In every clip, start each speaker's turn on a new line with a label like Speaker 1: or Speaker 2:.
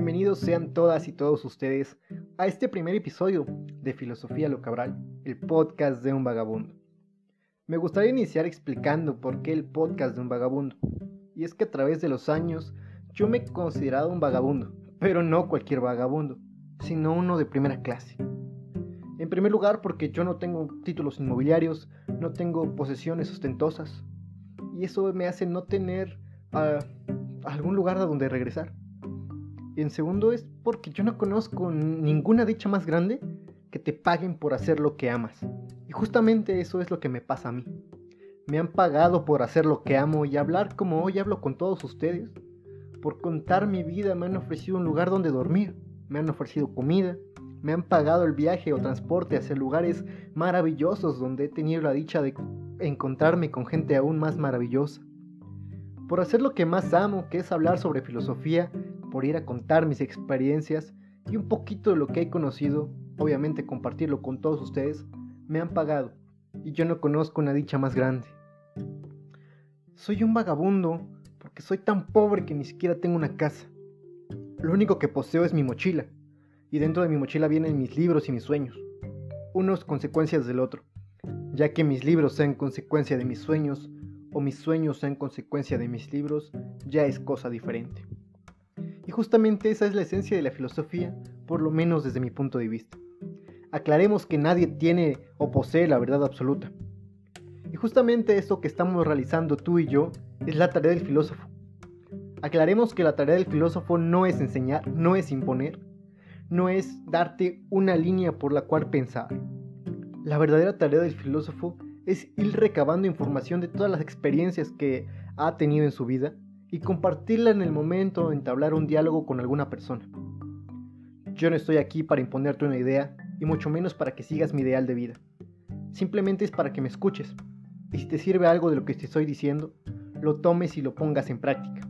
Speaker 1: Bienvenidos sean todas y todos ustedes a este primer episodio de Filosofía Lo Cabral, el podcast de un vagabundo. Me gustaría iniciar explicando por qué el podcast de un vagabundo. Y es que a través de los años yo me he considerado un vagabundo, pero no cualquier vagabundo, sino uno de primera clase. En primer lugar porque yo no tengo títulos inmobiliarios, no tengo posesiones ostentosas, y eso me hace no tener ah, algún lugar a donde regresar. Y en segundo es porque yo no conozco ninguna dicha más grande que te paguen por hacer lo que amas. Y justamente eso es lo que me pasa a mí. Me han pagado por hacer lo que amo y hablar como hoy hablo con todos ustedes. Por contar mi vida me han ofrecido un lugar donde dormir, me han ofrecido comida, me han pagado el viaje o transporte hacia lugares maravillosos donde he tenido la dicha de encontrarme con gente aún más maravillosa. Por hacer lo que más amo, que es hablar sobre filosofía, por ir a contar mis experiencias y un poquito de lo que he conocido, obviamente compartirlo con todos ustedes, me han pagado y yo no conozco una dicha más grande. Soy un vagabundo porque soy tan pobre que ni siquiera tengo una casa. Lo único que poseo es mi mochila y dentro de mi mochila vienen mis libros y mis sueños, unos consecuencias del otro, ya que mis libros sean consecuencia de mis sueños o mis sueños sean consecuencia de mis libros, ya es cosa diferente. Y justamente esa es la esencia de la filosofía, por lo menos desde mi punto de vista. Aclaremos que nadie tiene o posee la verdad absoluta. Y justamente esto que estamos realizando tú y yo es la tarea del filósofo. Aclaremos que la tarea del filósofo no es enseñar, no es imponer, no es darte una línea por la cual pensar. La verdadera tarea del filósofo es ir recabando información de todas las experiencias que ha tenido en su vida y compartirla en el momento de entablar un diálogo con alguna persona. Yo no estoy aquí para imponerte una idea y mucho menos para que sigas mi ideal de vida. Simplemente es para que me escuches y si te sirve algo de lo que te estoy diciendo, lo tomes y lo pongas en práctica.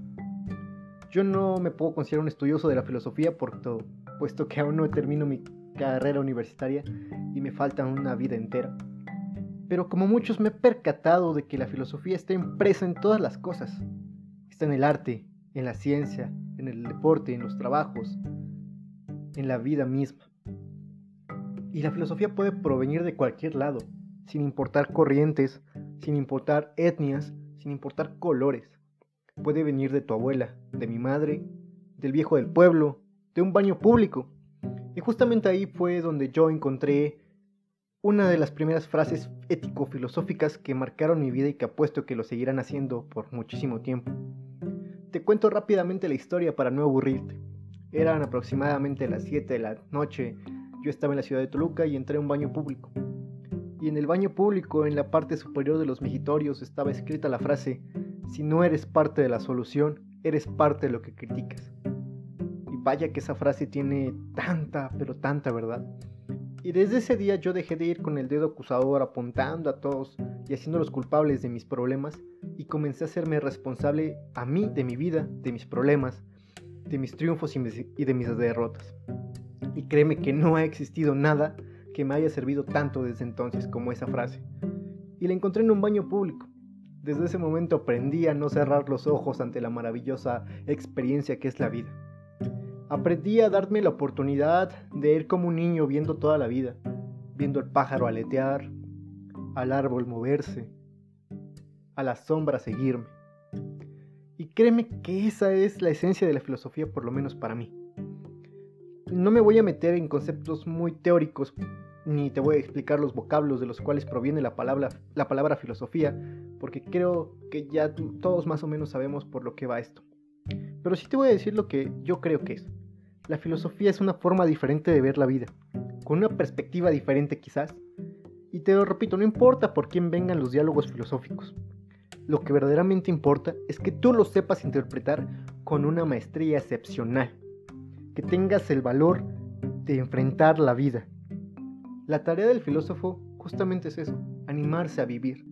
Speaker 1: Yo no me puedo considerar un estudioso de la filosofía por todo, puesto que aún no termino mi carrera universitaria y me falta una vida entera. Pero como muchos me he percatado de que la filosofía está impresa en todas las cosas. En el arte, en la ciencia, en el deporte, en los trabajos, en la vida misma. Y la filosofía puede provenir de cualquier lado, sin importar corrientes, sin importar etnias, sin importar colores. Puede venir de tu abuela, de mi madre, del viejo del pueblo, de un baño público. Y justamente ahí fue donde yo encontré una de las primeras frases ético-filosóficas que marcaron mi vida y que apuesto que lo seguirán haciendo por muchísimo tiempo. Te cuento rápidamente la historia para no aburrirte. Eran aproximadamente las 7 de la noche, yo estaba en la ciudad de Toluca y entré a un baño público. Y en el baño público, en la parte superior de los mejitorios, estaba escrita la frase, si no eres parte de la solución, eres parte de lo que criticas. Vaya que esa frase tiene tanta, pero tanta verdad. Y desde ese día yo dejé de ir con el dedo acusador apuntando a todos y haciéndolos culpables de mis problemas y comencé a hacerme responsable a mí de mi vida, de mis problemas, de mis triunfos y de mis derrotas. Y créeme que no ha existido nada que me haya servido tanto desde entonces como esa frase. Y la encontré en un baño público. Desde ese momento aprendí a no cerrar los ojos ante la maravillosa experiencia que es la vida. Aprendí a darme la oportunidad de ir como un niño viendo toda la vida, viendo el pájaro aletear, al árbol moverse, a la sombra seguirme. Y créeme que esa es la esencia de la filosofía, por lo menos para mí. No me voy a meter en conceptos muy teóricos, ni te voy a explicar los vocablos de los cuales proviene la palabra, la palabra filosofía, porque creo que ya todos más o menos sabemos por lo que va esto. Pero sí te voy a decir lo que yo creo que es. La filosofía es una forma diferente de ver la vida, con una perspectiva diferente quizás. Y te lo repito, no importa por quién vengan los diálogos filosóficos. Lo que verdaderamente importa es que tú lo sepas interpretar con una maestría excepcional, que tengas el valor de enfrentar la vida. La tarea del filósofo justamente es eso, animarse a vivir,